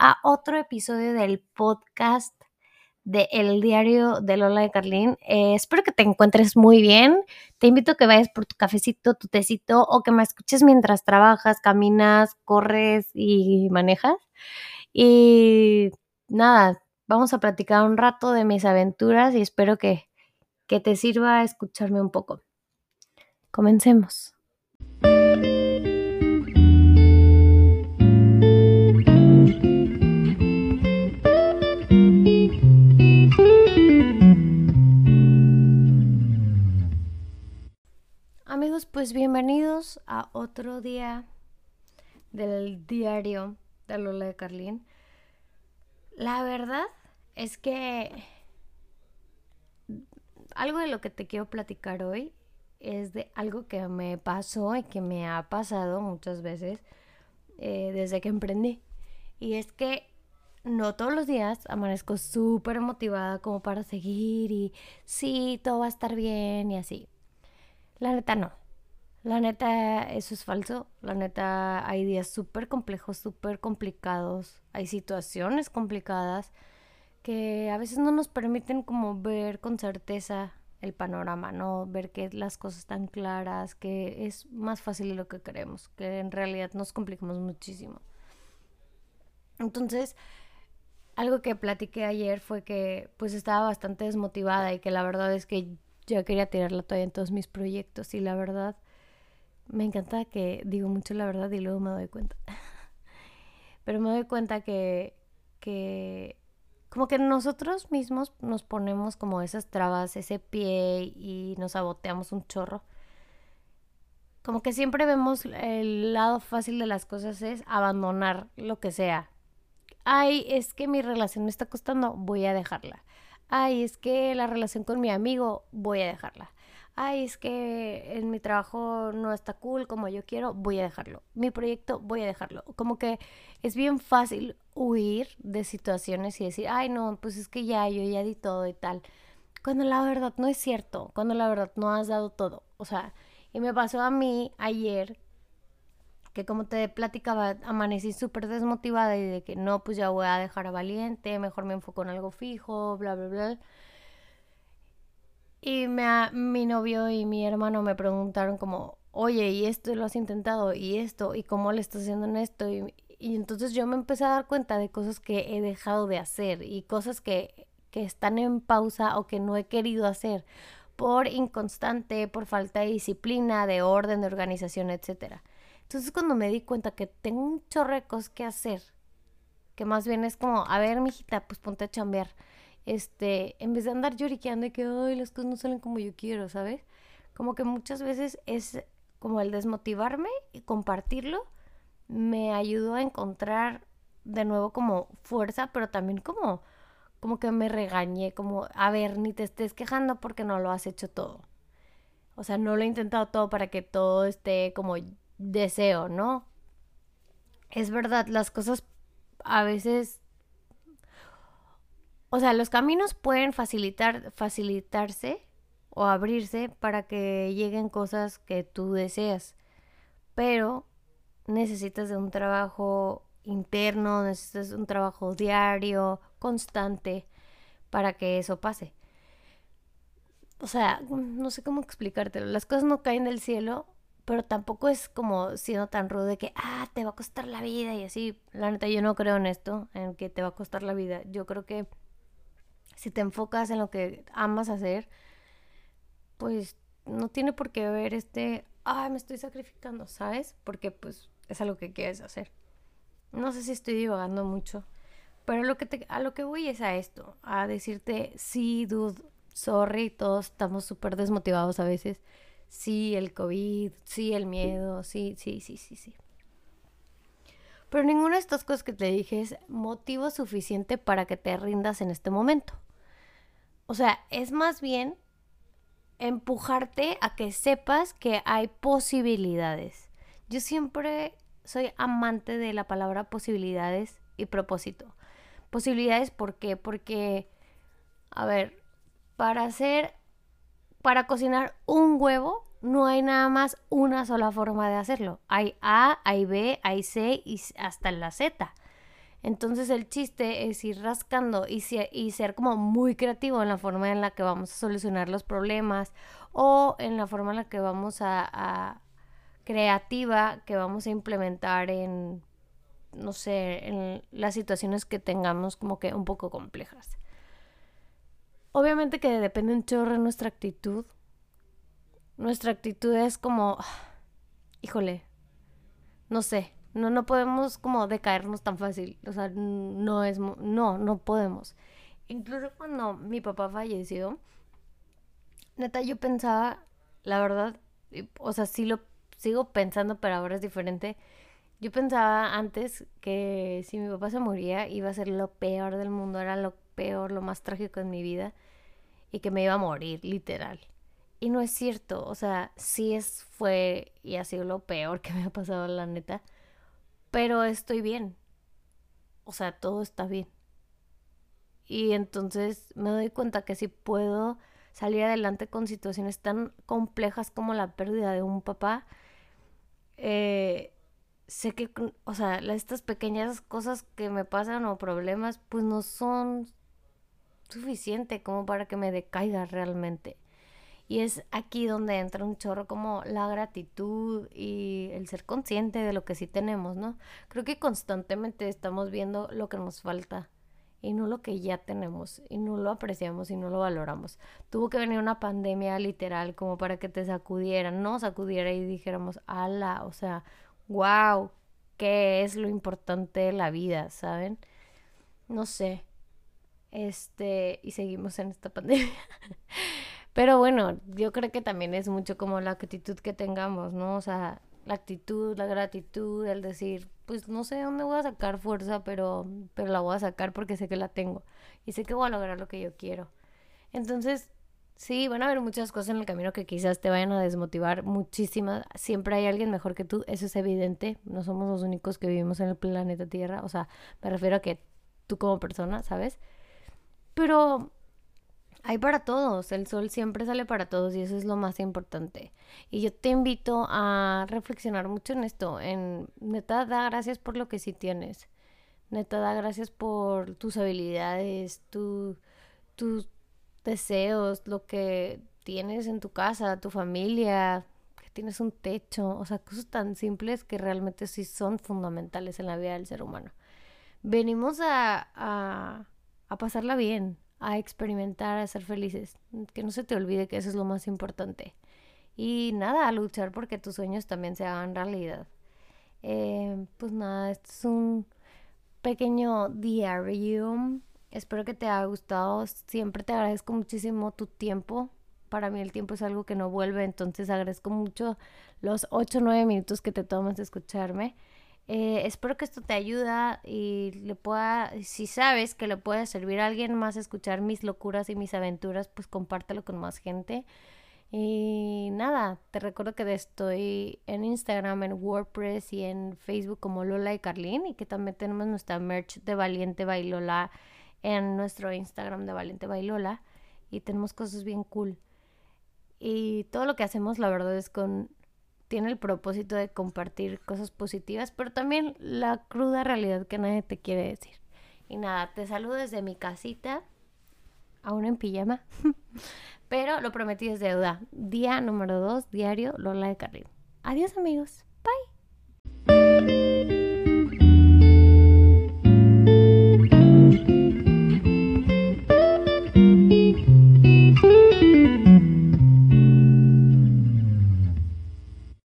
a otro episodio del podcast de El Diario de Lola de Carlín. Eh, espero que te encuentres muy bien. Te invito a que vayas por tu cafecito, tu tecito o que me escuches mientras trabajas, caminas, corres y manejas. Y nada, vamos a platicar un rato de mis aventuras y espero que, que te sirva escucharme un poco. Comencemos. Amigos, pues bienvenidos a otro día del diario de Lola de Carlín. La verdad es que algo de lo que te quiero platicar hoy es de algo que me pasó y que me ha pasado muchas veces eh, desde que emprendí. Y es que no todos los días amanezco súper motivada como para seguir y sí, todo va a estar bien y así. La neta no. La neta, eso es falso. La neta, hay días súper complejos, súper complicados. Hay situaciones complicadas que a veces no nos permiten como ver con certeza el panorama, ¿no? Ver que las cosas están claras, que es más fácil de lo que creemos, que en realidad nos complicamos muchísimo. Entonces, algo que platiqué ayer fue que pues estaba bastante desmotivada y que la verdad es que ya quería tirar la toalla en todos mis proyectos y la verdad me encanta que digo mucho la verdad y luego me doy cuenta. Pero me doy cuenta que, que como que nosotros mismos nos ponemos como esas trabas, ese pie y nos saboteamos un chorro. Como que siempre vemos el lado fácil de las cosas es abandonar lo que sea. Ay, es que mi relación me está costando, voy a dejarla ay, es que la relación con mi amigo voy a dejarla. Ay, es que en mi trabajo no está cool como yo quiero, voy a dejarlo. Mi proyecto, voy a dejarlo. Como que es bien fácil huir de situaciones y decir, ay, no, pues es que ya, yo ya di todo y tal. Cuando la verdad no es cierto, cuando la verdad no has dado todo. O sea, y me pasó a mí ayer que como te platicaba, amanecí súper desmotivada y de que no, pues ya voy a dejar a Valiente, mejor me enfoco en algo fijo, bla, bla, bla. Y me, mi novio y mi hermano me preguntaron como, oye, ¿y esto lo has intentado? ¿Y esto? ¿Y cómo le estás haciendo en esto? Y, entonces yo me empecé a dar cuenta de cosas que he dejado de hacer y cosas que, que están en pausa o que no he querido hacer por inconstante, por falta de disciplina, de orden, de organización, etcétera. Entonces cuando me di cuenta que tengo un chorro que hacer, que más bien es como, a ver, mijita, pues ponte a chambear. Este, en vez de andar lloriqueando y que, ay, las cosas no salen como yo quiero, ¿sabes? Como que muchas veces es como el desmotivarme y compartirlo me ayudó a encontrar de nuevo como fuerza, pero también como como que me regañé, como, a ver, ni te estés quejando porque no lo has hecho todo. O sea, no lo he intentado todo para que todo esté como deseo, ¿no? Es verdad, las cosas a veces... O sea, los caminos pueden facilitar, facilitarse o abrirse para que lleguen cosas que tú deseas, pero necesitas de un trabajo interno, necesitas un trabajo diario, constante, para que eso pase. O sea, no sé cómo explicártelo. Las cosas no caen del cielo pero tampoco es como siendo tan rudo de que, ah, te va a costar la vida y así. La neta, yo no creo en esto, en que te va a costar la vida. Yo creo que si te enfocas en lo que amas hacer, pues no tiene por qué haber este, ay, me estoy sacrificando, ¿sabes? Porque pues es algo que quieres hacer. No sé si estoy divagando mucho, pero lo que te, a lo que voy es a esto, a decirte, sí, dude, sorry, todos estamos súper desmotivados a veces sí el COVID, sí el miedo, sí, sí, sí, sí, sí. Pero ninguna de estas cosas que te dije es motivo suficiente para que te rindas en este momento. O sea, es más bien empujarte a que sepas que hay posibilidades. Yo siempre soy amante de la palabra posibilidades y propósito. Posibilidades, ¿por qué? Porque, a ver, para hacer para cocinar un huevo no hay nada más una sola forma de hacerlo. Hay A, hay B, hay C y hasta la Z. Entonces el chiste es ir rascando y, ser como muy creativo en la forma en la que vamos a solucionar los problemas o en la forma en la que vamos a, a creativa que vamos a implementar en, no sé, en las situaciones que tengamos como que un poco complejas. Obviamente que depende un chorro de nuestra actitud. Nuestra actitud es como, híjole, no sé, no, no podemos como decaernos tan fácil. O sea, no es, no, no podemos. Incluso cuando mi papá falleció, neta, yo pensaba, la verdad, o sea, sí lo sigo pensando, pero ahora es diferente. Yo pensaba antes que si mi papá se moría iba a ser lo peor del mundo, era lo peor, lo más trágico en mi vida y que me iba a morir, literal. Y no es cierto, o sea, sí es, fue y ha sido lo peor que me ha pasado, la neta pero estoy bien. O sea, todo está bien. Y entonces me doy cuenta que si puedo salir adelante con situaciones tan complejas como la pérdida de un papá, eh, sé que, o sea, estas pequeñas cosas que me pasan o problemas, pues no son suficiente como para que me decaiga realmente. Y es aquí donde entra un chorro como la gratitud y el ser consciente de lo que sí tenemos, ¿no? Creo que constantemente estamos viendo lo que nos falta y no lo que ya tenemos y no lo apreciamos y no lo valoramos. Tuvo que venir una pandemia literal como para que te sacudieran, no sacudiera y dijéramos, ala, o sea, wow, ¿qué es lo importante de la vida, saben? No sé. Este, y seguimos en esta pandemia. Pero bueno, yo creo que también es mucho como la actitud que tengamos, ¿no? O sea, la actitud, la gratitud, el decir, pues no sé dónde voy a sacar fuerza, pero, pero la voy a sacar porque sé que la tengo y sé que voy a lograr lo que yo quiero. Entonces, sí, van a haber muchas cosas en el camino que quizás te vayan a desmotivar muchísimas. Siempre hay alguien mejor que tú, eso es evidente. No somos los únicos que vivimos en el planeta Tierra. O sea, me refiero a que tú como persona, ¿sabes? Pero hay para todos, el sol siempre sale para todos y eso es lo más importante. Y yo te invito a reflexionar mucho en esto, en neta da gracias por lo que sí tienes. Neta da gracias por tus habilidades, tus deseos, lo que tienes en tu casa, tu familia, que tienes un techo, o sea, cosas tan simples que realmente sí son fundamentales en la vida del ser humano. Venimos a, a, a pasarla bien, a experimentar, a ser felices. Que no se te olvide que eso es lo más importante. Y nada, a luchar porque tus sueños también se hagan realidad. Eh, pues nada, esto es un pequeño diario. Espero que te haya gustado. Siempre te agradezco muchísimo tu tiempo. Para mí el tiempo es algo que no vuelve, entonces agradezco mucho los 8 o 9 minutos que te tomas de escucharme. Eh, espero que esto te ayuda y le pueda, si sabes que le puede servir a alguien más escuchar mis locuras y mis aventuras, pues compártelo con más gente. Y nada, te recuerdo que estoy en Instagram, en WordPress y en Facebook como Lola y Carlín y que también tenemos nuestra merch de Valiente Bailola en nuestro Instagram de Valiente Bailola y tenemos cosas bien cool. Y todo lo que hacemos, la verdad, es con tiene el propósito de compartir cosas positivas, pero también la cruda realidad que nadie te quiere decir. Y nada, te saludo desde mi casita, aún en pijama, pero lo prometí es deuda. Día número 2, diario Lola de Carril. Adiós amigos, bye.